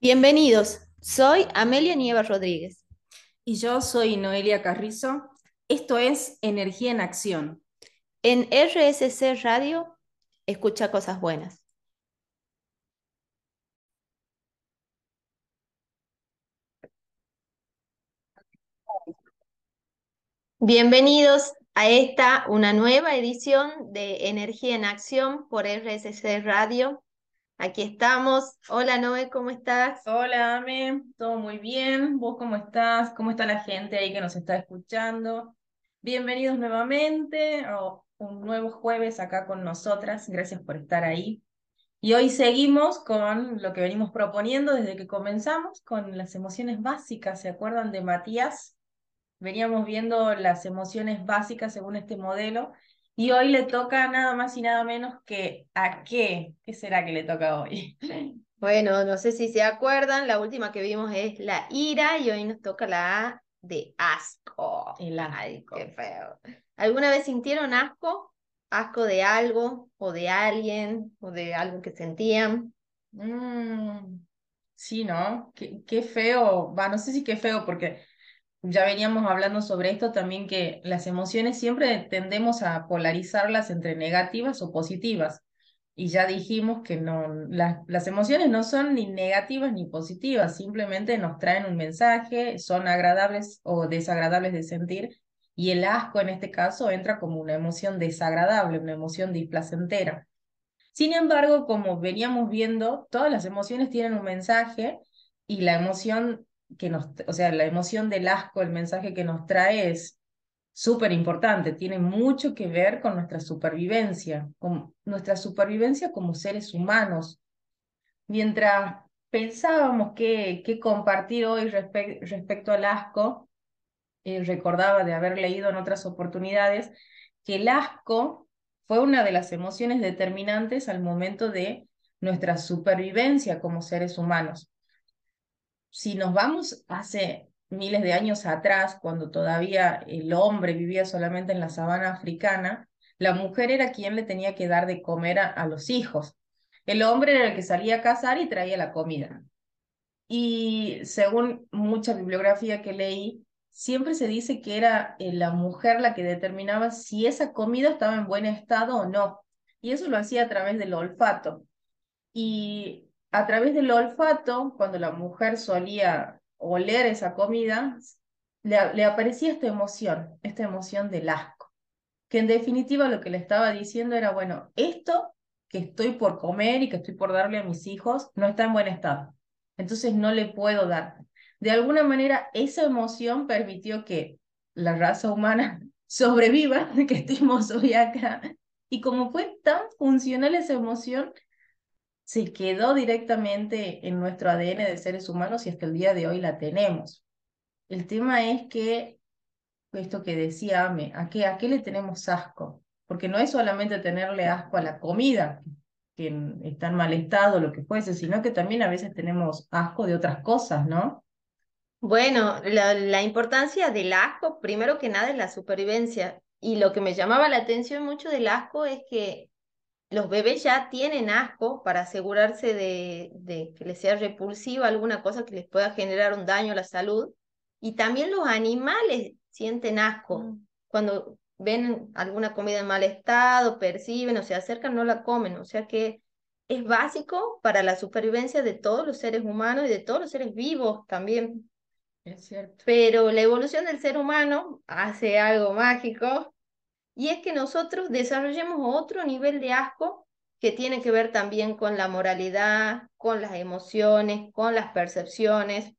Bienvenidos, soy Amelia Nieva Rodríguez. Y yo soy Noelia Carrizo. Esto es Energía en Acción. En RSC Radio, escucha cosas buenas. Bienvenidos a esta, una nueva edición de Energía en Acción por RSC Radio. Aquí estamos. Hola Noé, ¿cómo estás? Hola Ame, todo muy bien. ¿Vos cómo estás? ¿Cómo está la gente ahí que nos está escuchando? Bienvenidos nuevamente a un nuevo jueves acá con nosotras. Gracias por estar ahí. Y hoy seguimos con lo que venimos proponiendo desde que comenzamos, con las emociones básicas. ¿Se acuerdan de Matías? Veníamos viendo las emociones básicas según este modelo y hoy le toca nada más y nada menos que a qué. ¿Qué será que le toca hoy? Bueno, no sé si se acuerdan, la última que vimos es la ira y hoy nos toca la A de asco. El Ay, qué feo. ¿Alguna vez sintieron asco? ¿Asco de algo o de alguien o de algo que sentían? Mm, sí, ¿no? Qué, qué feo. Va, no sé si qué feo porque ya veníamos hablando sobre esto también, que las emociones siempre tendemos a polarizarlas entre negativas o positivas. Y ya dijimos que no, las emociones no son ni negativas ni positivas, simplemente nos traen un mensaje, son agradables o desagradables de sentir, y el asco en este caso entra como una emoción desagradable, una emoción displacentera. Sin embargo, como veníamos viendo, todas las emociones tienen un mensaje y la emoción que nos, o sea, la emoción del asco, el mensaje que nos trae es súper importante, tiene mucho que ver con nuestra supervivencia, con nuestra supervivencia como seres humanos. Mientras pensábamos qué, compartir hoy respecto al asco, eh, recordaba de haber leído en otras oportunidades que el asco fue una de las emociones determinantes al momento de nuestra supervivencia como seres humanos si nos vamos hace miles de años atrás, cuando todavía el hombre vivía solamente en la sabana africana, la mujer era quien le tenía que dar de comer a, los hijos. El hombre era el que salía a cazar y traía la comida. Y según mucha bibliografía que leí, siempre se dice que era eh, la mujer la que determinaba si esa comida estaba en buen estado o no. Y eso lo hacía a través del olfato. Y a través del olfato, cuando la mujer solía oler esa comida, le, aparecía esta emoción, esta emoción del asco, que en definitiva lo que le estaba diciendo era, bueno, esto que estoy por comer y que estoy por darle a mis hijos no está en buen estado, entonces no le puedo dar. De alguna manera, esa emoción permitió que la raza humana sobreviva, que estemos hoy acá. Y como fue tan funcional esa emoción, se quedó directamente en nuestro ADN de seres humanos y hasta el día de hoy la tenemos. El tema es que, esto que decía Ame, ¿a qué, ¿a qué le tenemos asco? Porque no es solamente tenerle asco a la comida, que está en mal estado, lo que fuese, sino que también a veces tenemos asco de otras cosas, ¿no? Bueno, la, la importancia del asco, primero que nada, es la supervivencia. Y lo que me llamaba la atención mucho del asco es que los bebés ya tienen asco para asegurarse de, de, que les sea repulsiva alguna cosa que les pueda generar un daño a la salud. Y también los animales sienten asco. Mm. Cuando ven alguna comida en mal estado, perciben o se acercan, no la comen. O sea que es básico para la supervivencia de todos los seres humanos y de todos los seres vivos también. Es cierto. Pero la evolución del ser humano hace algo mágico y es que nosotros desarrollemos otro nivel de asco que tiene que ver también con la moralidad, con las emociones, con las percepciones,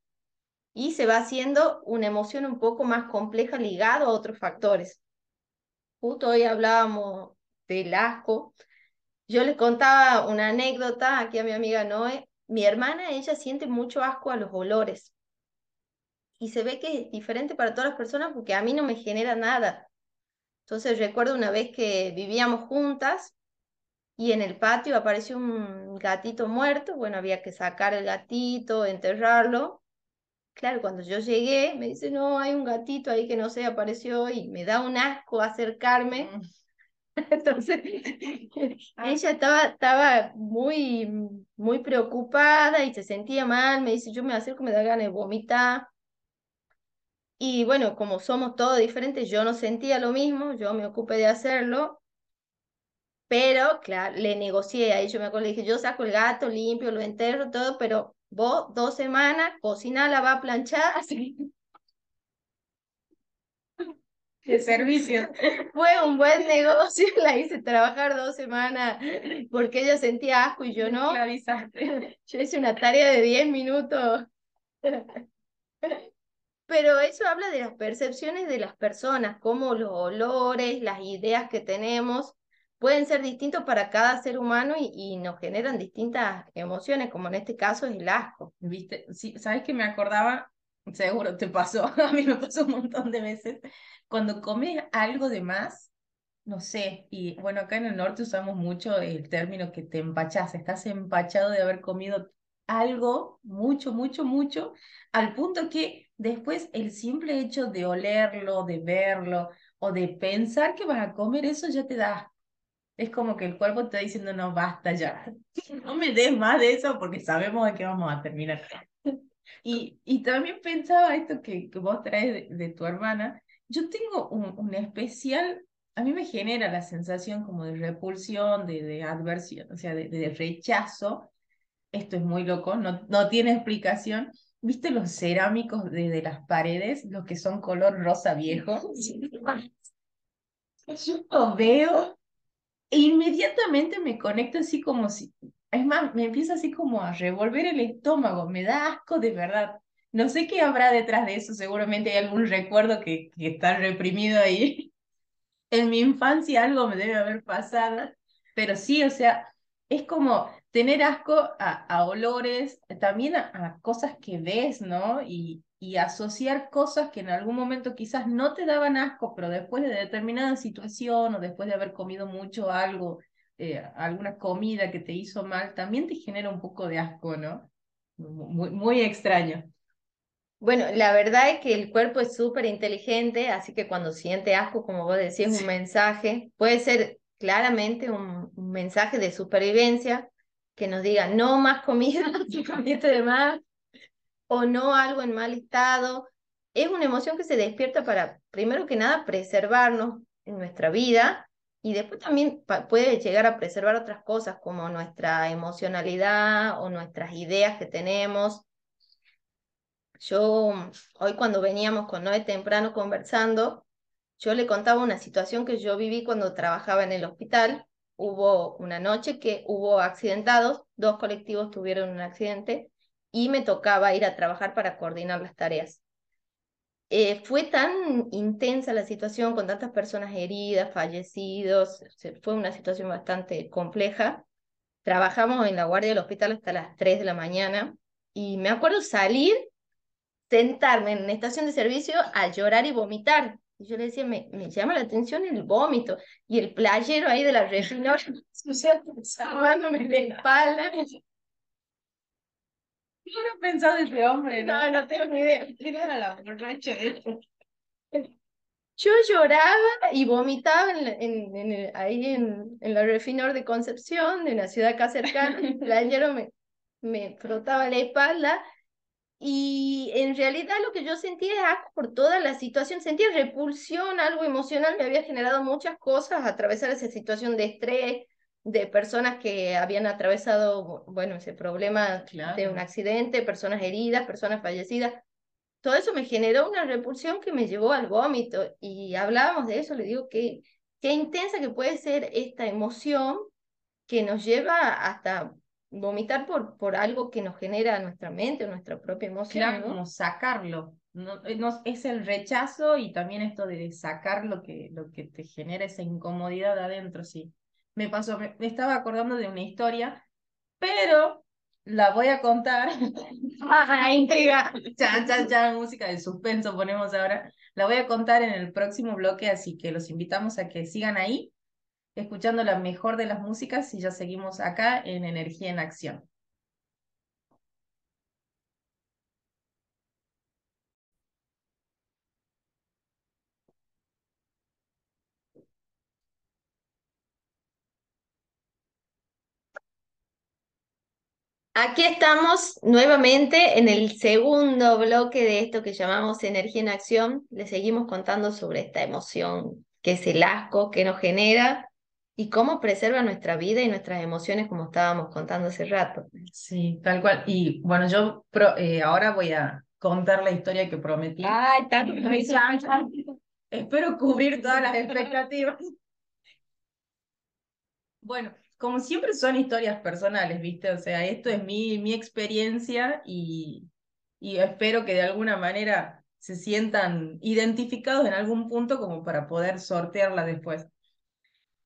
y se va haciendo una emoción un poco más compleja ligado a otros factores. Justo hoy hablábamos del asco. Yo les contaba una anécdota aquí a mi amiga Noé. Mi hermana, ella siente mucho asco a los olores. Y se ve que es diferente para todas las personas porque a mí no me genera nada. Entonces recuerdo una vez que vivíamos juntas y en el patio apareció un gatito muerto, bueno, había que sacar el gatito, enterrarlo. Claro, cuando yo llegué, me dice, no, hay un gatito ahí que no sé, apareció y me da un asco acercarme. Mm. Entonces, ella estaba, estaba muy, muy preocupada y se sentía mal, me dice, yo me acerco, me da ganas de vomitar. Y bueno, como somos todos diferentes, yo no sentía lo mismo, yo me ocupé de hacerlo, pero claro, le negocié a ella, me acuerdo, le dije, yo saco el gato, limpio, lo enterro, todo, pero vos dos semanas, cocina, la va a planchar, así de servicio. Fue un buen negocio, la hice trabajar dos semanas porque ella sentía asco y yo no. Yo hice una tarea de 10 minutos. Pero eso habla de las percepciones de las personas, cómo los olores, las ideas que tenemos pueden ser distintos para cada ser humano y, nos generan distintas emociones, como en este caso es el asco. ¿Viste? ¿sabes que me acordaba? Seguro te pasó, a mí me pasó un montón de veces. Cuando comes algo de más, no sé, y bueno, acá en el norte usamos mucho el término que te empachas, estás empachado de haber comido algo, mucho, mucho, mucho, al punto que después el simple hecho de olerlo, de verlo o de pensar que vas a comer eso ya te da. Es como que el cuerpo te está diciendo, no, basta ya, no me des más de eso porque sabemos de qué vamos a terminar. Y, y también pensaba esto que, que vos traes de, de tu hermana, yo tengo un, un, especial, a mí me genera la sensación como de repulsión, de, de adversión, o sea, de, de rechazo, esto es muy loco, no, no tiene explicación. ¿Viste los cerámicos de, de las paredes, los que son color rosa viejo? Yo lo veo e inmediatamente me conecto así como si, es más, me empieza así como a revolver el estómago, me da asco de verdad. No sé qué habrá detrás de eso, seguramente hay algún recuerdo que, que está reprimido ahí. En mi infancia algo me debe haber pasado, pero sí, o sea, es como tener asco a, a olores, también a, a, cosas que ves, ¿no? Y, y asociar cosas que en algún momento quizás no te daban asco, pero después de determinada situación o después de haber comido mucho algo, eh, alguna comida que te hizo mal, también te genera un poco de asco, ¿no? Muy, muy extraño. Bueno, la verdad es que el cuerpo es súper inteligente, así que cuando siente asco, como vos decís, sí. un mensaje, puede ser claramente un, un mensaje de supervivencia, que nos diga no más comida, de más, o no algo en mal estado. Es una emoción que se despierta para, primero que nada, preservarnos en nuestra vida y después también puede llegar a preservar otras cosas como nuestra emocionalidad o nuestras ideas que tenemos. Yo hoy cuando veníamos con Noé temprano conversando, yo le contaba una situación que yo viví cuando trabajaba en el hospital hubo una noche que hubo accidentados, dos colectivos tuvieron un accidente y me tocaba ir a trabajar para coordinar las tareas. Eh, fue tan intensa la situación con tantas personas heridas, fallecidos, fue una situación bastante compleja. Trabajamos en la guardia del hospital hasta las 3 de la mañana y me acuerdo salir, sentarme en estación de servicio a llorar y vomitar y yo le decía, me, me llama la atención el vómito y el playero ahí de la sea, salvándome la espalda. ¿Qué no pensado de ese hombre? No, no, no tengo ni idea. Era la borracha Yo lloraba y vomitaba en, en, en el, ahí en, en la refinor de Concepción, de una ciudad acá cercana. El playero me, me frotaba la espalda y en realidad lo que yo sentía es asco por toda la situación, sentía repulsión, algo emocional, me había generado muchas cosas, atravesar esa situación de estrés, de personas que habían atravesado, bueno, ese problema claro. de un accidente, personas heridas, personas fallecidas. Todo eso me generó una repulsión que me llevó al vómito y hablábamos de eso, le digo que qué intensa que puede ser esta emoción que nos lleva hasta vomitar por, por algo que nos genera nuestra mente o nuestra propia emoción. Claro, ¿no? como sacarlo. No, no, es el rechazo y también esto de sacar lo que, lo que te genera esa incomodidad adentro, sí. Me pasó, me, me estaba acordando de una historia, pero la voy a contar. ¡Ah, intriga! Chan, chan, chan, música de suspenso ponemos ahora. La voy a contar en el próximo bloque, así que los invitamos a que sigan ahí escuchando la mejor de las músicas y ya seguimos acá en Energía en Acción. Aquí estamos nuevamente en el segundo bloque de esto que llamamos energía en acción. Le seguimos contando sobre esta emoción que es el asco que nos genera y cómo preserva nuestra vida y nuestras emociones, como estábamos contando hace rato. Sí, tal cual. Y bueno, yo eh, ahora voy a contar la historia que prometí. Ay, tanto. Espero cubrir todas las expectativas. Bueno, como siempre son historias personales, ¿viste? O sea, esto es mi, mi experiencia y, y espero que de alguna manera se sientan identificados en algún punto como para poder sortearla después.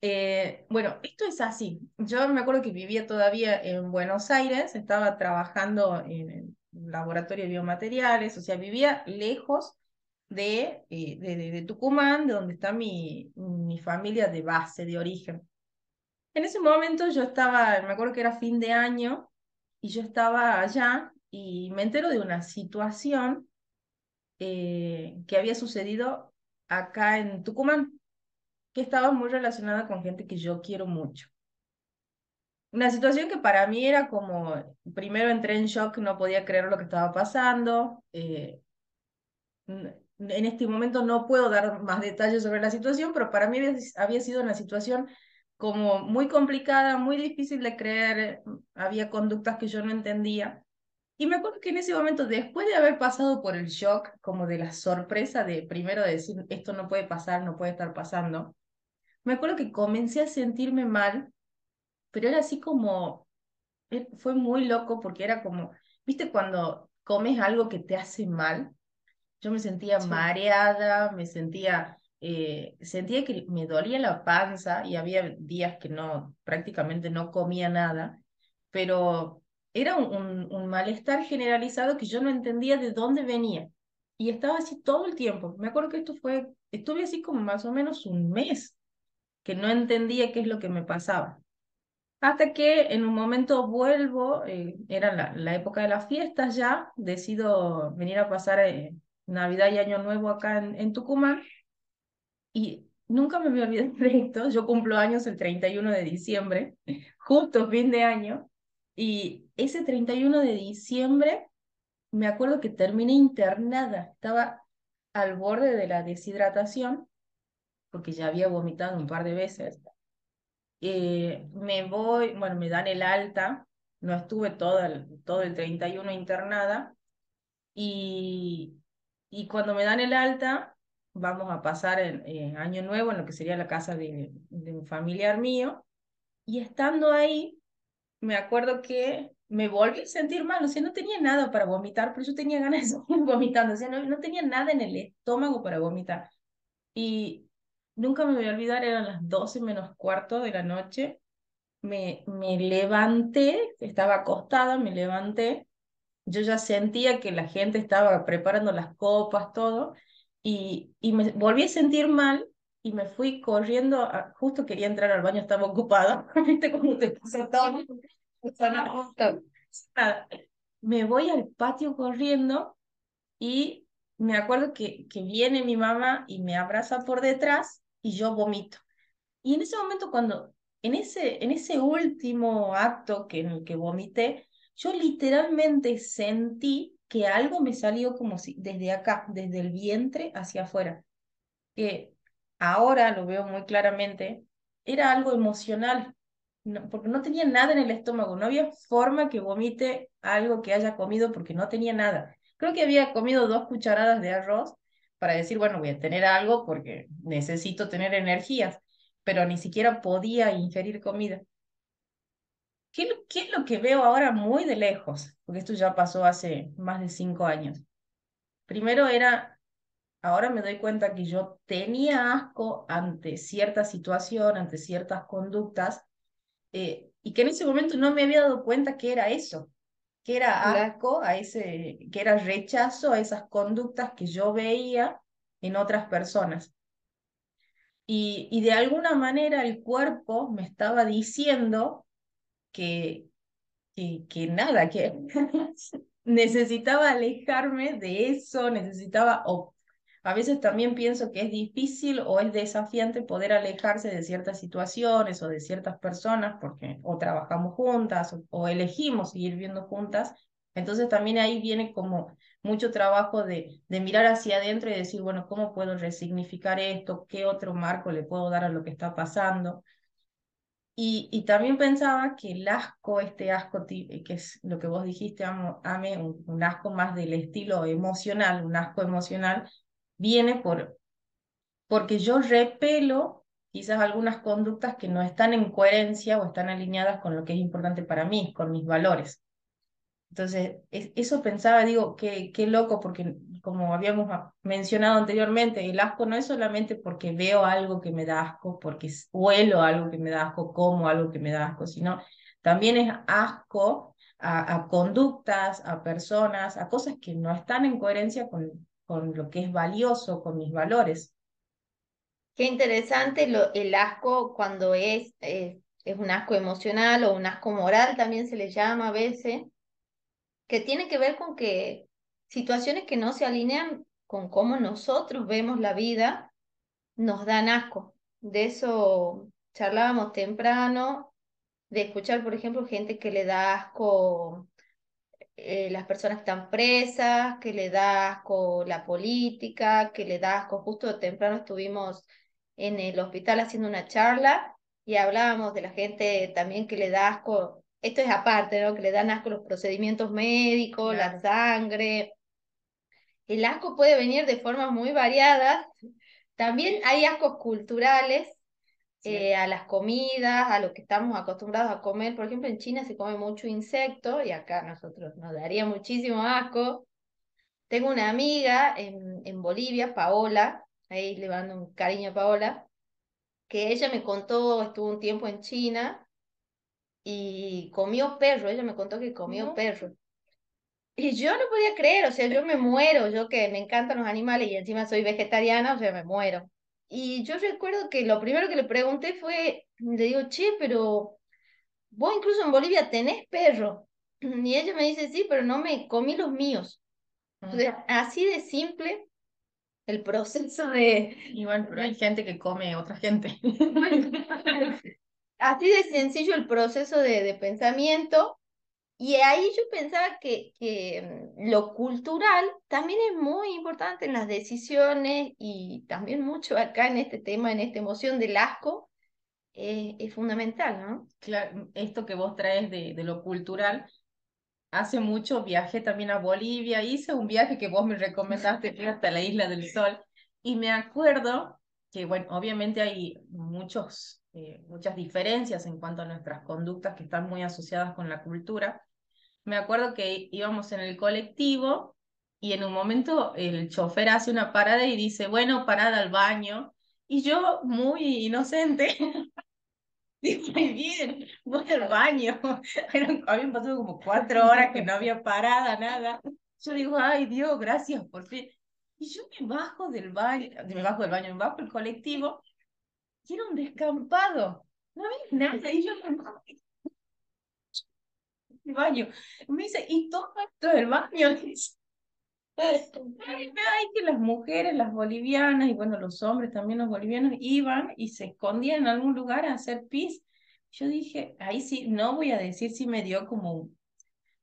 Eh, bueno, esto es así. Yo me acuerdo que vivía todavía en Buenos Aires, estaba trabajando en el laboratorio de biomateriales, o sea, vivía lejos de, eh, de, de, Tucumán, de donde está mi, mi familia de base, de origen. En ese momento yo estaba, me acuerdo que era fin de año, y yo estaba allá y me entero de una situación eh, que había sucedido acá en Tucumán, que estaba muy relacionada con gente que yo quiero mucho. Una situación que para mí era como, primero entré en shock, no podía creer lo que estaba pasando. Eh, en este momento no puedo dar más detalles sobre la situación, pero para mí había sido una situación como muy complicada, muy difícil de creer, había conductas que yo no entendía. Y me acuerdo que en ese momento, después de haber pasado por el shock, como de la sorpresa de primero decir, esto no puede pasar, no puede estar pasando, me acuerdo que comencé a sentirme mal, pero era así como, eh, fue muy loco porque era como, viste cuando comes algo que te hace mal, yo me sentía mareada, me sentía eh, sentía que me dolía la panza y había días que no, prácticamente no comía nada, pero era un, un, malestar generalizado que yo no entendía de dónde venía. Y estaba así todo el tiempo. Me acuerdo que esto fue, estuve así como más o menos un mes, que no entendía qué es lo que me pasaba. Hasta que en un momento vuelvo, eh, era la, época de las fiestas ya, decido venir a pasar eh, Navidad y Año Nuevo acá en, en Tucumán y nunca me voy a de esto. Yo cumplo años el 31 de diciembre, justo fin de año. Y ese 31 de diciembre, me acuerdo que terminé internada. Estaba al borde de la deshidratación, porque ya había vomitado un par de veces. Eh, me voy, bueno, me dan el alta. No estuve todo el, todo el 31 internada. Y, y cuando me dan el alta, vamos a pasar en, Año Nuevo en lo que sería la casa de, un familiar mío. Y estando ahí, me acuerdo que me volví a sentir mal, o sea, no tenía nada para vomitar, pero yo tenía ganas de seguir vomitando, o sea, no, no tenía nada en el estómago para vomitar. Y nunca me voy a olvidar, eran las 12 menos cuarto de la noche, me, me levanté, estaba acostada, me levanté, yo ya sentía que la gente estaba preparando las copas, todo, y, y me volví a sentir mal y me fui corriendo, justo quería entrar al baño, estaba ocupada, ¿viste cómo te pasa todo? Me voy al patio corriendo y me acuerdo que, que viene mi mamá y me abraza por detrás y yo vomito. Y en ese momento, cuando, en ese, en ese último acto que, en el que vomité, yo literalmente sentí que algo me salió como si desde acá, desde el vientre hacia afuera, que ahora lo veo muy claramente, era algo emocional, porque no tenía nada en el estómago, no había forma que vomite algo que haya comido porque no tenía nada. Creo que había comido dos cucharadas de arroz para decir, bueno, voy a tener algo porque necesito tener energías, pero ni siquiera podía ingerir comida. ¿Qué, es lo que veo ahora muy de lejos? Porque esto ya pasó hace más de cinco años. Primero era, ahora me doy cuenta que yo tenía asco ante cierta situación, ante ciertas conductas, eh, y que en ese momento no me había dado cuenta que era eso, que era asco, a ese, que era rechazo a esas conductas que yo veía en otras personas. Y, y de alguna manera el cuerpo me estaba diciendo que, que, nada, que necesitaba alejarme de eso, necesitaba a veces también pienso que es difícil o es desafiante poder alejarse de ciertas situaciones o de ciertas personas porque o trabajamos juntas o, o elegimos seguir viviendo juntas. Entonces también ahí viene como mucho trabajo de, de mirar hacia adentro y decir, bueno, ¿cómo puedo resignificar esto? ¿Qué otro marco le puedo dar a lo que está pasando? Y, y, también pensaba que el asco, este asco, que es lo que vos dijiste, Ame, un, un, asco más del estilo emocional, un asco emocional, viene por, porque yo repelo quizás algunas conductas que no están en coherencia o están alineadas con lo que es importante para mí, con mis valores. Entonces, eso pensaba, digo, qué, qué loco, porque como habíamos mencionado anteriormente, el asco no es solamente porque veo algo que me da asco, porque huelo algo que me da asco, como algo que me da asco, sino también es asco a conductas, a personas, a cosas que no están en coherencia con, con lo que es valioso, con mis valores. Qué interesante lo, el asco cuando es, es, es un asco emocional o un asco moral, también se le llama a veces que tiene que ver con que situaciones que no se alinean con cómo nosotros vemos la vida nos dan asco. De eso charlábamos temprano, de escuchar, por ejemplo, gente que le da asco eh, las personas que están presas, que le da asco la política, que le da asco. Justo temprano estuvimos en el hospital haciendo una charla y hablábamos de la gente también que le da asco esto es aparte, ¿no? Que le dan asco los procedimientos médicos, la sangre. El asco puede venir de formas muy variadas. También hay ascos culturales eh, a las comidas, a lo que estamos acostumbrados a comer. Por ejemplo, en China se come mucho insecto y acá nosotros nos daría muchísimo asco. Tengo una amiga en, en Bolivia, Paola, ahí le mando un cariño a Paola, que ella me contó, estuvo un tiempo en China y comió perro, ella me contó que comió perro. Y yo no podía creer, o sea, yo me muero, yo que me encantan los animales y encima soy vegetariana, o sea, me muero. Y yo recuerdo que lo primero que le pregunté fue, le digo, che, pero vos incluso en Bolivia tenés perro. Y ella me dice, sí, pero no me comí los míos. así de simple el proceso de... Igual, pero hay gente que come otra gente. así de sencillo el proceso de, de pensamiento. Y ahí yo pensaba que, que, mm, lo cultural también es muy importante en las decisiones y también mucho acá en este tema, en esta emoción del asco, eh, es fundamental, ¿no? Claro, esto que vos traes de, de lo cultural, hace mucho viajé también a Bolivia, hice un viaje que vos me recomendaste, hasta la Isla del Sol, y me acuerdo que, bueno, obviamente hay muchos eh, muchas diferencias en cuanto a nuestras conductas que están muy asociadas con la cultura. Me acuerdo que íbamos en el colectivo y en un momento el chofer hace una parada y dice, bueno, parada al baño. Y yo, muy inocente, digo, muy bien, voy al baño. Habían pasado como cuatro horas que no había parada, nada. Yo digo, ay Dios, gracias por fin. Y yo me bajo del baño, me bajo del baño, me bajo del colectivo y era un descampado. No había nada. Y yo el baño. Me dice, ¿y todo esto del baño? Ay, que las mujeres, las bolivianas, y bueno, los hombres también, los bolivianos, iban y se escondían en algún lugar a hacer pis. Yo dije, ahí sí, no voy a decir si me dio como,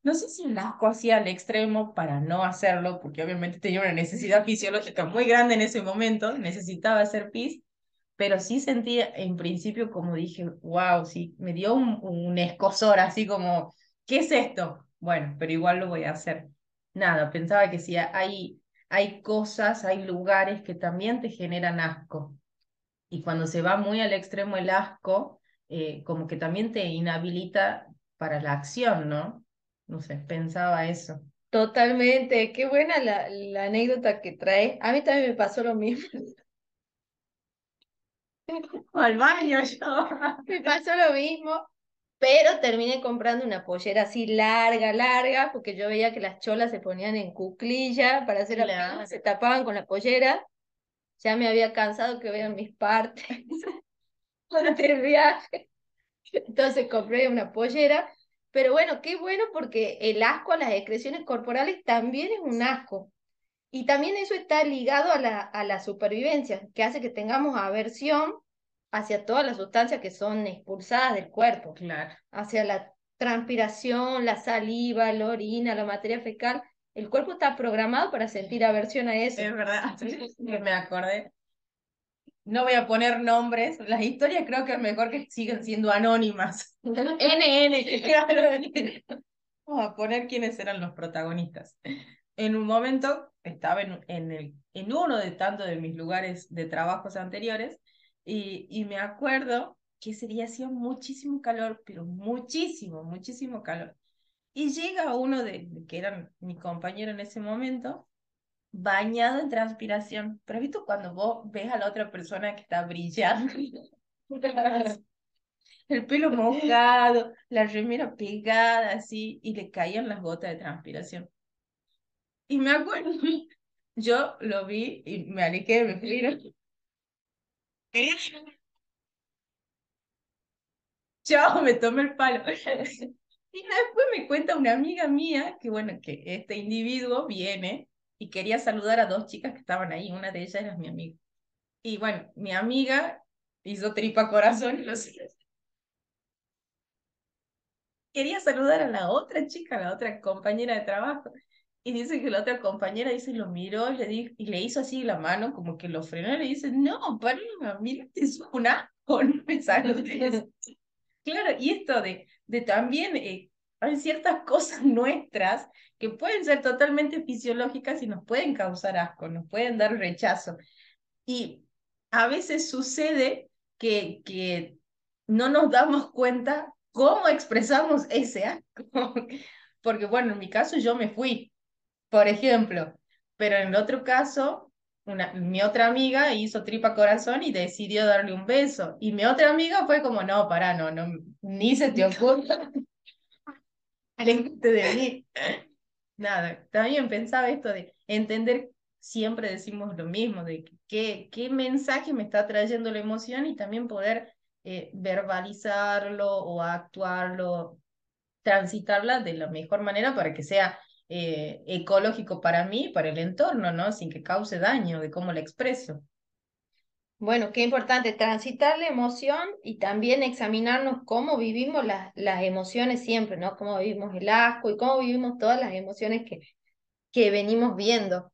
no sé si un asco hacía al extremo para no hacerlo, porque obviamente tenía una necesidad fisiológica muy grande en ese momento, necesitaba hacer pis, pero sí sentí en principio como dije, wow, sí, me dio un, un escosor así como, ¿qué es esto? Bueno, pero igual lo voy a hacer. Nada, pensaba que sí, hay, hay cosas, hay lugares que también te generan asco. Y cuando se va muy al extremo el asco, eh, como que también te inhabilita para la acción, ¿no? No sé, pensaba eso. Totalmente, qué buena la, la anécdota que trae. A mí también me pasó lo mismo. al baño yo. Me pasó lo mismo, pero terminé comprando una pollera así larga, larga, porque yo veía que las cholas se ponían en cuclilla para hacer la se tapaban con la pollera. Ya me había cansado que vean mis partes durante el viaje. Entonces compré una pollera, pero bueno, qué bueno porque el asco a las excreciones corporales también es un asco. Y también eso está ligado a la, a la supervivencia, que hace que tengamos aversión hacia todas las sustancias que son expulsadas del cuerpo. Claro. Hacia la transpiración, la saliva, la orina, la materia fecal. El cuerpo está programado para sentir aversión a eso. Es verdad, me acordé. No voy a poner nombres, las historias creo que es mejor que sigan siendo anónimas. NN, claro. Vamos a poner quiénes eran los protagonistas. En un momento estaba en, en, el, en uno de tantos de mis lugares de trabajos anteriores y, y me acuerdo que ese día hacía muchísimo calor, pero muchísimo, muchísimo calor. Y llega uno de, que era mi compañero en ese momento, bañado en transpiración. Pero visto cuando vos ves a la otra persona que está brillando, el pelo mojado, la remera pegada así, y le caían las gotas de transpiración. Y me acuerdo, yo lo vi y me alejé, me fui. Yo me tomé el palo. Y después me cuenta una amiga mía que, bueno, que este individuo viene y quería saludar a dos chicas que estaban ahí. Una de ellas era mi amiga. Y bueno, mi amiga hizo tripa corazón y los... Quería saludar a la otra chica, a la otra compañera de trabajo. Y dice que la otra compañera dice, lo miró y le, dijo, y le hizo así la mano, como que lo frenó y le dice, no, para, mira, es un asco, no Claro, y esto de, de también eh, hay ciertas cosas nuestras que pueden ser totalmente fisiológicas y nos pueden causar asco, nos pueden dar rechazo. Y a veces sucede que, que no nos damos cuenta cómo expresamos ese asco. Porque bueno, en mi caso yo me fui, por ejemplo, pero en el otro caso, una, mi otra amiga hizo tripa corazón y decidió darle un beso. Y mi otra amiga fue como, no, para, no, no, ni se te ocurra. Aléjate de mí. Nada, también pensaba esto de entender, siempre decimos lo mismo, de qué, qué mensaje me está trayendo la emoción y también poder eh, verbalizarlo o actuarlo, transitarla de la mejor manera para que sea eh, ecológico para mí, para el entorno, ¿no? Sin que cause daño de cómo la expreso. Bueno, qué importante transitar la emoción y también examinarnos cómo vivimos las, las emociones siempre, ¿no? Cómo vivimos el asco y cómo vivimos todas las emociones que, que venimos viendo.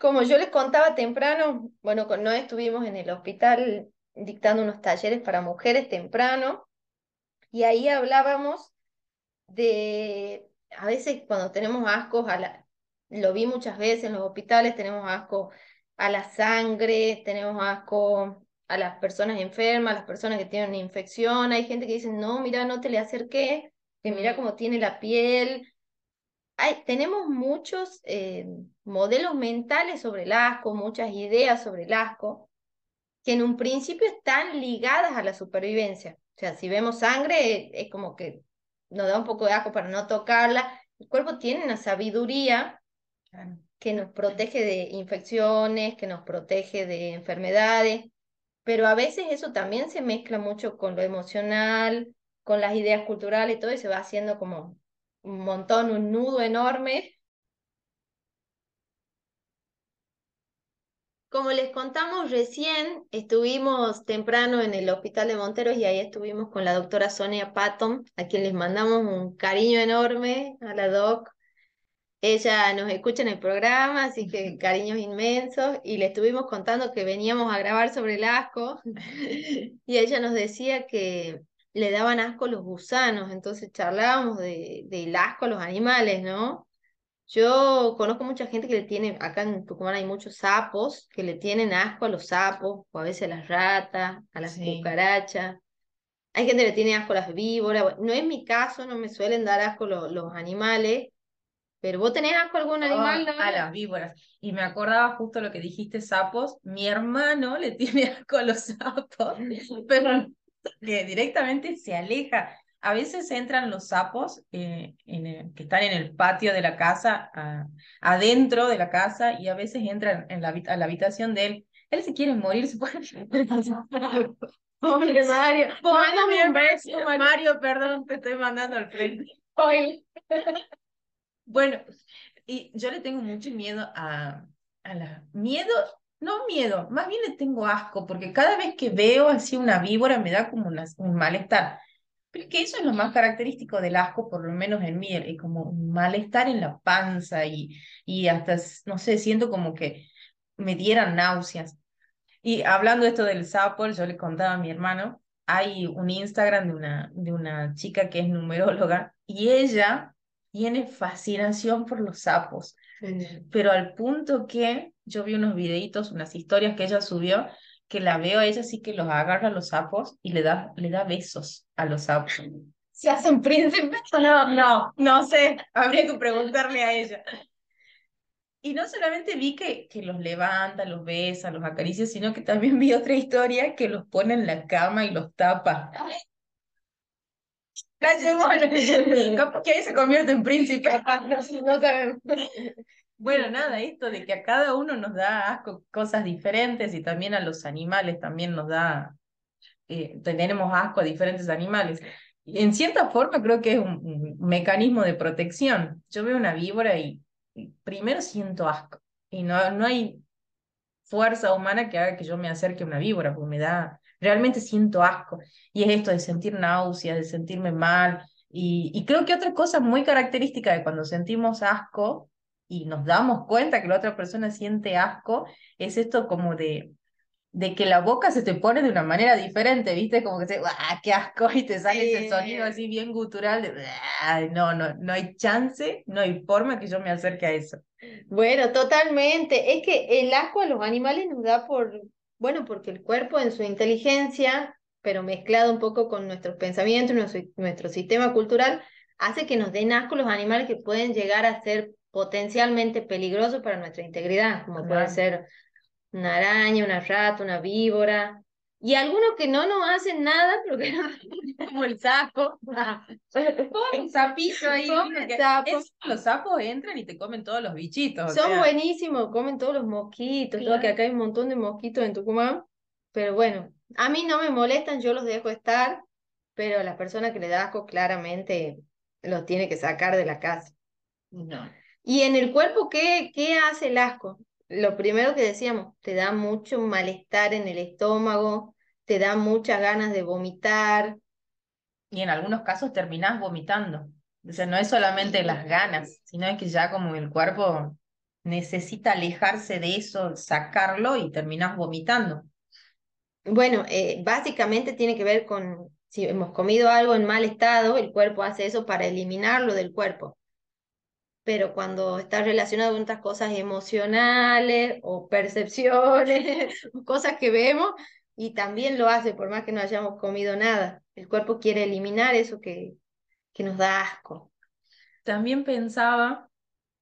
Como yo les contaba temprano, bueno, con estuvimos en el hospital dictando unos talleres para mujeres temprano y ahí hablábamos de a veces cuando tenemos ascos, a la, lo vi muchas veces en los hospitales, tenemos asco a la sangre, tenemos asco a las personas enfermas, a las personas que tienen una infección, hay gente que dice, no, mira, no te le acerques, que mira mm. cómo tiene la piel. Hay, tenemos muchos eh, modelos mentales sobre el asco, muchas ideas sobre el asco, que en un principio están ligadas a la supervivencia. O sea, si vemos sangre, es como que nos da un poco de asco para no tocarla. El cuerpo tiene una sabiduría que nos protege de infecciones, que nos protege de enfermedades, pero a veces eso también se mezcla mucho con lo emocional, con las ideas culturales y todo, y se va haciendo como un montón, un nudo enorme Como les contamos recién, estuvimos temprano en el hospital de Monteros y ahí estuvimos con la doctora Sonia Patton, a quien les mandamos un cariño enorme a la doc. Ella nos escucha en el programa, así que cariños inmensos. Y le estuvimos contando que veníamos a grabar sobre el asco. y ella nos decía que le daban asco los gusanos. Entonces charlábamos de, del asco a los animales, ¿no? Yo conozco mucha gente que le tiene, acá en Tucumán hay muchos sapos, que le tienen asco a los sapos, o a veces a las ratas, a las cucarachas. Hay gente que le tiene asco a las víboras. No es mi caso, no me suelen dar asco los animales, pero vos tenés asco a algún animal, A las víboras. Y me acordaba justo lo que dijiste, sapos. Mi hermano le tiene asco a los sapos, pero directamente se aleja a veces entran los sapos eh, en que están en el patio de la casa, adentro de la casa, y a veces entran en la, a la habitación de él. Él se quiere morir, se puede... Pobre Mario. Mándame un beso, Mario. perdón, te estoy mandando al frente. Bueno, Y yo le tengo mucho miedo a, a la... Miedo, no miedo, más bien le tengo asco, porque cada vez que veo así una víbora me da como un malestar. Pero es que eso es lo más característico del asco, por lo menos en mí, es como un malestar en la panza y, y hasta, no sé, siento como que me dieran náuseas. Y hablando esto del sapo, yo le contaba a mi hermano, hay un Instagram de una, de una chica que es numeróloga y ella tiene fascinación por los sapos, pero al punto que yo vi unos videitos, unas historias que ella subió, que la veo a ella así que los agarra a los sapos y le da, le da besos a los sapos. ¿Se hacen príncipes no? No, no sé, habría que preguntarle a ella. Y no solamente vi que, que los levanta, los besa, los acaricia, sino que también vi otra historia que los pone en la cama y los tapa. que ahí se convierte en príncipe. no sabemos. Bueno, nada, esto de que a cada uno nos da asco cosas diferentes y también a los animales también nos da, eh, tenemos asco a diferentes animales. En cierta forma creo que es un mecanismo de protección. Yo veo una víbora y primero siento asco y no, no hay fuerza humana que haga que yo me acerque a una víbora, porque me da, realmente siento asco. Y es esto de sentir náuseas, de sentirme mal. Y, y creo que otra cosa muy característica de cuando sentimos asco y nos damos cuenta que la otra persona siente asco, es esto como de de que la boca se te pone de una manera diferente, ¿viste? Como que se, ¡ah, qué asco! Y te sale ese sonido así bien gutural de, no, no, no hay chance, no hay forma que yo me acerque a eso. Bueno, totalmente. Es que el asco a los animales nos da por, bueno, porque el cuerpo en su inteligencia, pero mezclado un poco con nuestros pensamientos, nuestro, nuestro sistema cultural, hace que nos den asco los animales que pueden llegar a ser potencialmente peligrosos para nuestra integridad, como puede ser una araña, una rata, una víbora, y algunos que no nos hacen nada, pero que como el sapo. un sapito ahí. los sapos entran y te comen todos los bichitos. Son buenísimos, comen todos los mosquitos, todo, que acá hay un montón de mosquitos en Tucumán. Pero bueno, a mí no me molestan, yo los dejo estar, pero la persona que le da asco claramente los tiene que sacar de la casa. No. Y en el cuerpo, ¿qué, qué hace el asco? lo primero que decíamos, te da mucho malestar en el estómago, te da muchas ganas de vomitar. Y en algunos casos terminás vomitando. O sea, no es solamente las ganas, sino es que ya como el cuerpo necesita alejarse de eso, sacarlo y terminás vomitando. Bueno, eh, básicamente tiene que ver con si hemos comido algo en mal estado, el cuerpo hace eso para eliminarlo del cuerpo pero cuando está relacionado con otras cosas emocionales o percepciones, cosas que vemos, y también lo hace por más que no hayamos comido nada. El cuerpo quiere eliminar eso que, que nos da asco. También pensaba,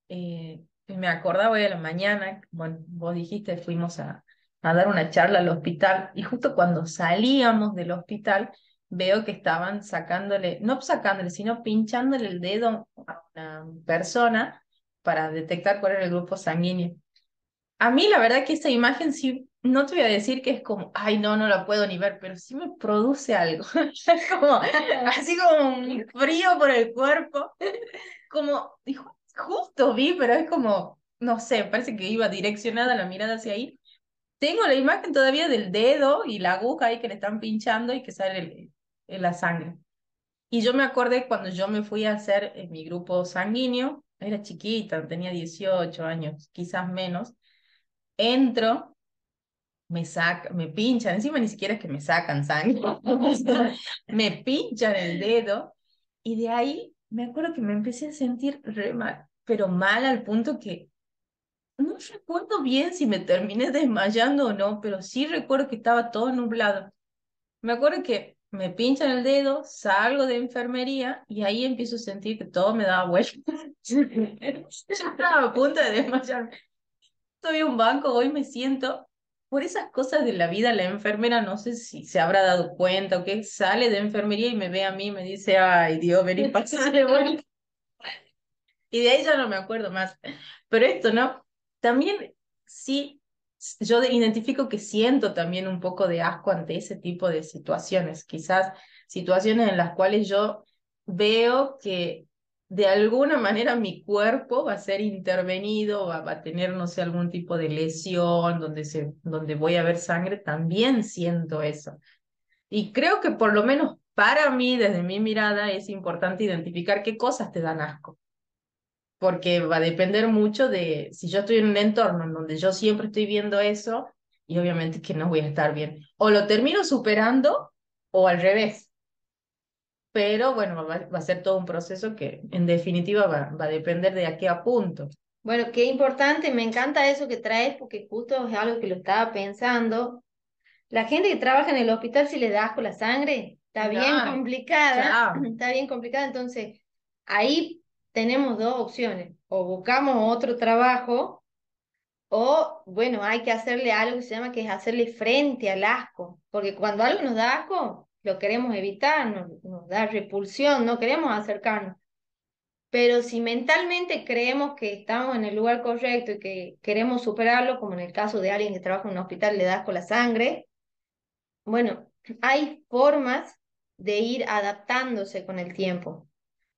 eh, me acordaba hoy a la mañana, bueno, vos dijiste, fuimos a, a dar una charla al hospital, y justo cuando salíamos del hospital, veo que estaban sacándole, no sacándole, sino pinchándole el dedo a una persona para detectar cuál era el grupo sanguíneo. A mí la verdad que esta imagen sí, no te voy a decir que es como, ay no, no la puedo ni ver, pero sí me produce algo. como, así como un frío por el cuerpo. Como, justo vi, pero es como, no sé, parece que iba direccionada la mirada hacia ahí. Tengo la imagen todavía del dedo y la aguja ahí que le están pinchando y que sale el, en la sangre. Y yo me acordé cuando yo me fui a hacer en mi grupo sanguíneo, era chiquita, tenía 18 años, quizás menos, entro, me sacan, me pinchan, encima ni siquiera es que me sacan sangre, me pinchan el dedo y de ahí me acuerdo que me empecé a sentir re mal, pero mal al punto que no recuerdo bien si me terminé desmayando o no, pero sí recuerdo que estaba todo nublado. Me acuerdo que me pinchan el dedo, salgo de enfermería y ahí empiezo a sentir que todo me daba vuelta. Yo estaba a punto de desmayarme. Estoy un banco, hoy me siento. Por esas cosas de la vida, la enfermera no sé si se habrá dado cuenta o qué, sale de enfermería y me ve a mí y me dice, ay Dios, vení pasar vuelta. Y de ahí ya no me acuerdo más. Pero esto, ¿no? También sí yo identifico que siento también un poco de asco ante ese tipo de situaciones, quizás situaciones en las cuales yo veo que de alguna manera mi cuerpo va a ser intervenido, va, va, a tener, no sé, algún tipo de lesión donde, se, donde voy a ver sangre, también siento eso. Y creo que por lo menos para mí, desde mi mirada, es importante identificar qué cosas te dan asco. Porque va a depender mucho de si yo estoy en un entorno en donde yo siempre estoy viendo eso, y obviamente que no voy a estar bien. O lo termino superando o al revés. Pero bueno, va, va a ser todo un proceso que en definitiva va, va a depender de a qué apunto. Bueno, qué importante, me encanta eso que traes porque justo es algo que lo estaba pensando. La gente que trabaja en el hospital si le da asco la sangre, está bien complicada, está bien complicada, entonces ahí tenemos dos opciones, o buscamos otro trabajo o, bueno, hay que hacerle algo que se llama que es hacerle frente al asco, porque cuando algo nos da asco, lo queremos evitar, nos, da repulsión, no queremos acercarnos. Pero si mentalmente creemos que estamos en el lugar correcto y que queremos superarlo, como en el caso de alguien que trabaja en un hospital, le da asco la sangre, bueno, hay formas de ir adaptándose con el tiempo.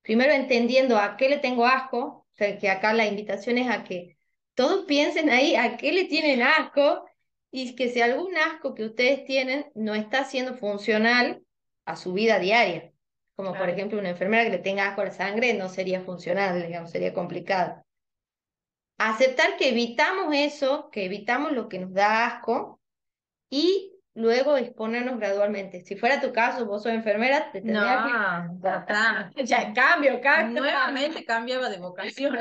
Primero entendiendo a qué le tengo asco, o sea, que acá la invitación es a que todos piensen ahí a qué le tienen asco y que si algún asco que ustedes tienen no está siendo funcional a su vida diaria, como por ejemplo una enfermera que le tenga asco a la sangre, no sería funcional, digamos, sería complicado. Aceptar que evitamos eso, que evitamos lo que nos da asco y luego exponernos gradualmente. Si fuera tu caso, vos sos enfermera, te tendría no, ya está. ya cambio, cambio. Nuevamente cambiaba de vocación.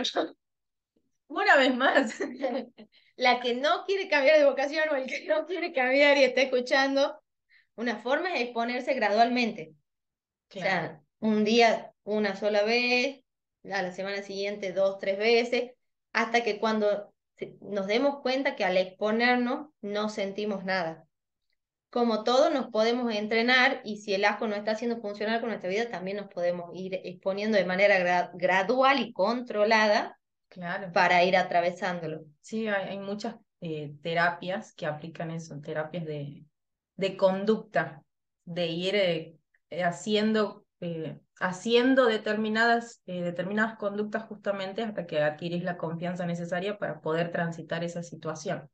Una vez más. La que no quiere cambiar de vocación o el que no quiere cambiar y está escuchando, una forma es exponerse gradualmente. O sea, un día una sola vez, a la semana siguiente dos, tres veces, hasta que cuando nos demos cuenta que al exponernos no sentimos nada como todo nos podemos entrenar y si el asco no está haciendo funcionar con nuestra vida, también nos podemos ir exponiendo de manera gradual y controlada claro. para ir atravesándolo. Sí, hay, muchas eh, terapias que aplican eso, terapias de, de conducta, de ir eh, haciendo, eh, haciendo determinadas, determinadas conductas justamente hasta que adquirís la confianza necesaria para poder transitar esa situación.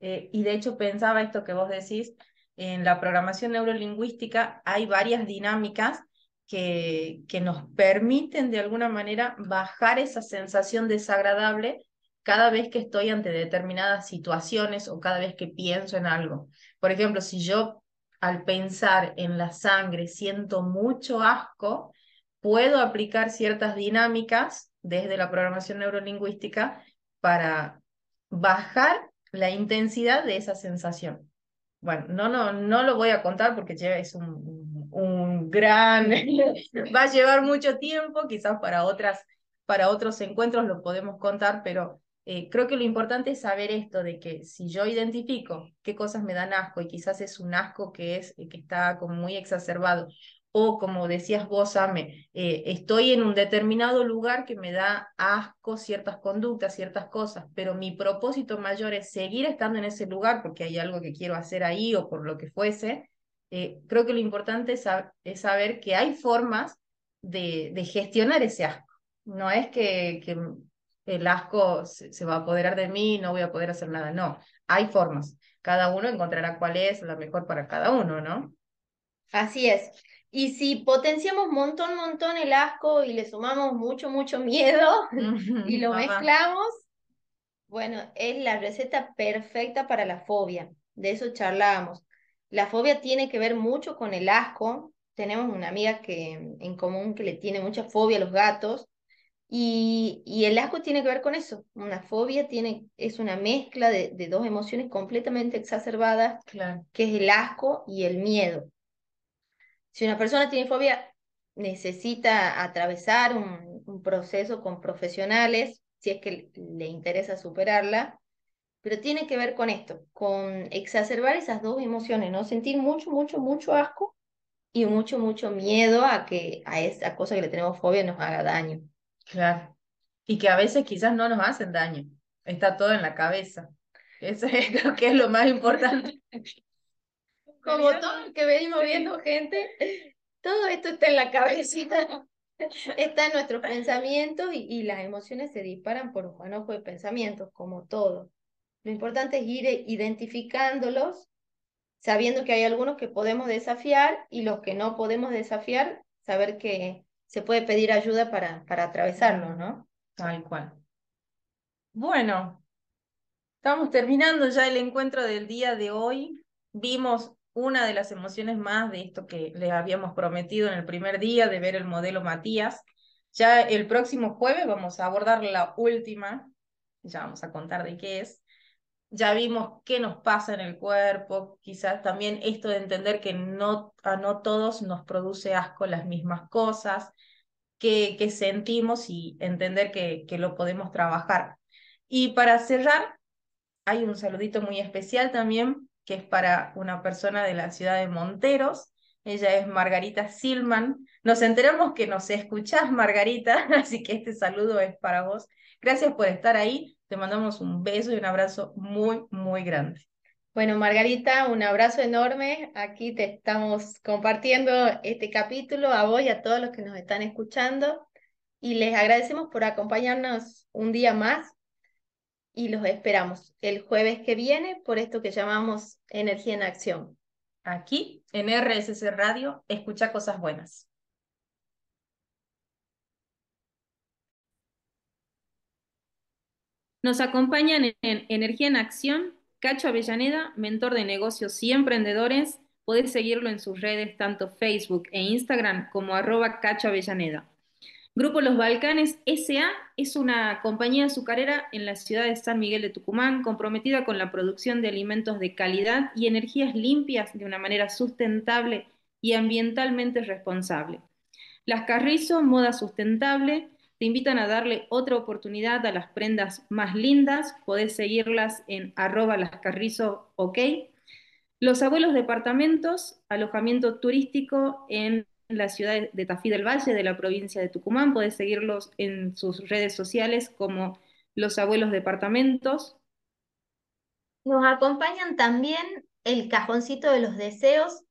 y de hecho pensaba esto que vos decís, en la programación neurolingüística hay varias dinámicas que, que nos permiten de alguna manera bajar esa sensación desagradable cada vez que estoy ante determinadas situaciones o cada vez que pienso en algo. Por ejemplo, si yo al pensar en la sangre siento mucho asco, puedo aplicar ciertas dinámicas desde la programación neurolingüística para bajar la intensidad de esa sensación. Bueno, no, no, no lo voy a contar porque es un, un gran, va a llevar mucho tiempo, quizás para, otras, para otros encuentros lo podemos contar, pero eh, creo que lo importante es saber esto de que si yo identifico qué cosas me dan asco y quizás es un asco que, es, que está como muy exacerbado o como decías vos, Ame, eh, estoy en un determinado lugar que me da asco ciertas conductas, ciertas cosas, pero mi propósito mayor es seguir estando en ese lugar porque hay algo que quiero hacer ahí o por lo que fuese, eh, creo que lo importante es, saber que hay formas de, gestionar ese asco. No es que, que el asco se, se va a apoderar de mí, no voy a poder hacer nada, no, hay formas. Cada uno encontrará cuál es la mejor para cada uno, ¿no? Así es. Y si potenciamos montón, montón el asco y le sumamos mucho, mucho miedo y lo mezclamos, bueno, es la receta perfecta para la fobia. De eso charlábamos. La fobia tiene que ver mucho con el asco. Tenemos una amiga que en común que le tiene mucha fobia a los gatos y, y el asco tiene que ver con eso. Una fobia tiene, es una mezcla de, de dos emociones completamente exacerbadas, claro. que es el asco y el miedo. Si una persona tiene fobia, necesita atravesar un, un proceso con profesionales, si es que le interesa superarla, pero tiene que ver con esto, con exacerbar esas dos emociones, ¿no? Sentir mucho, mucho, mucho asco y mucho, mucho miedo a que a esa cosa que le tenemos fobia nos haga daño. Claro. Y que a veces quizás no nos hacen daño. Está todo en la cabeza. Eso es, creo que es lo más importante. Como todo que venimos viendo, gente, todo esto está en la cabecita. Están nuestros pensamientos y, y, las emociones se disparan por un manojo de pensamientos, como todo. Lo importante es ir identificándolos, sabiendo que hay algunos que podemos desafiar y los que no podemos desafiar, saber que se puede pedir ayuda para, para atravesarlo, ¿no? Tal cual. Bueno, estamos terminando ya el encuentro del día de hoy. Vimos una de las emociones más de esto que les habíamos prometido en el primer día de ver el modelo Matías. Ya el próximo jueves vamos a abordar la última, ya vamos a contar de qué es. Ya vimos qué nos pasa en el cuerpo, quizás también esto de entender que no, a no todos nos produce asco las mismas cosas, que, que sentimos y entender que, que lo podemos trabajar. Y para cerrar, hay un saludito muy especial también que es para una persona de la ciudad de Monteros. Ella es Margarita Silman. Nos enteramos que nos escuchás, Margarita, así que este saludo es para vos. Gracias por estar ahí. Te mandamos un beso y un abrazo muy, muy grande. Bueno, Margarita, un abrazo enorme. Aquí te estamos compartiendo este capítulo a vos y a todos los que nos están escuchando. Y les agradecemos por acompañarnos un día más y los esperamos el jueves que viene por esto que llamamos Energía en Acción. Aquí, en RSC Radio, escucha cosas buenas. Nos acompañan en Energía en Acción Cacho Avellaneda, mentor de negocios y emprendedores. Podés seguirlo en sus redes, tanto Facebook e Instagram como arroba Cacho Avellaneda. Grupo Los Balcanes SA es una compañía azucarera en la ciudad de San Miguel de Tucumán comprometida con la producción de alimentos de calidad y energías limpias de una manera sustentable y ambientalmente responsable. Las Carrizo, moda sustentable, te invitan a darle otra oportunidad a las prendas más lindas. Podés seguirlas en arroba lascarrizo, ok. Los abuelos departamentos, alojamiento turístico en la ciudad de Tafí del Valle, de la provincia de Tucumán. Podés seguirlos en sus redes sociales como Los Abuelos Departamentos. Nos acompañan también el Cajoncito de los Deseos,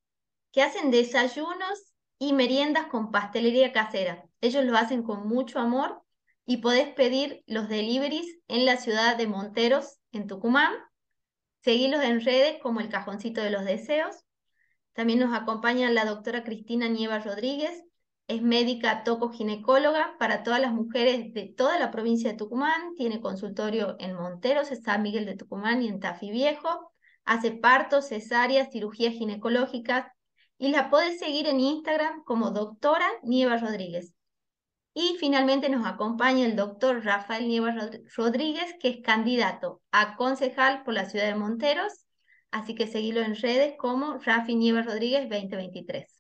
que hacen desayunos y meriendas con pastelería casera. Ellos lo hacen con mucho amor y podés pedir los deliveries en la ciudad de Monteros, en Tucumán. Seguilos en redes como el Cajoncito de los Deseos. También nos acompaña la doctora Cristina Nieva Rodríguez, es médica tocoginecóloga para todas las mujeres de toda la provincia de Tucumán, tiene consultorio en Monteros, en San Miguel de Tucumán y en Tafi Viejo, hace partos, cesáreas, cirugías ginecológicas y la puedes seguir en Instagram como doctora Nieva Rodríguez. Y finalmente nos acompaña el doctor Rafael Nieva Rodríguez, que es candidato a concejal por la ciudad de Monteros Así que seguilo en redes como Rafi Nieves Rodríguez 2023.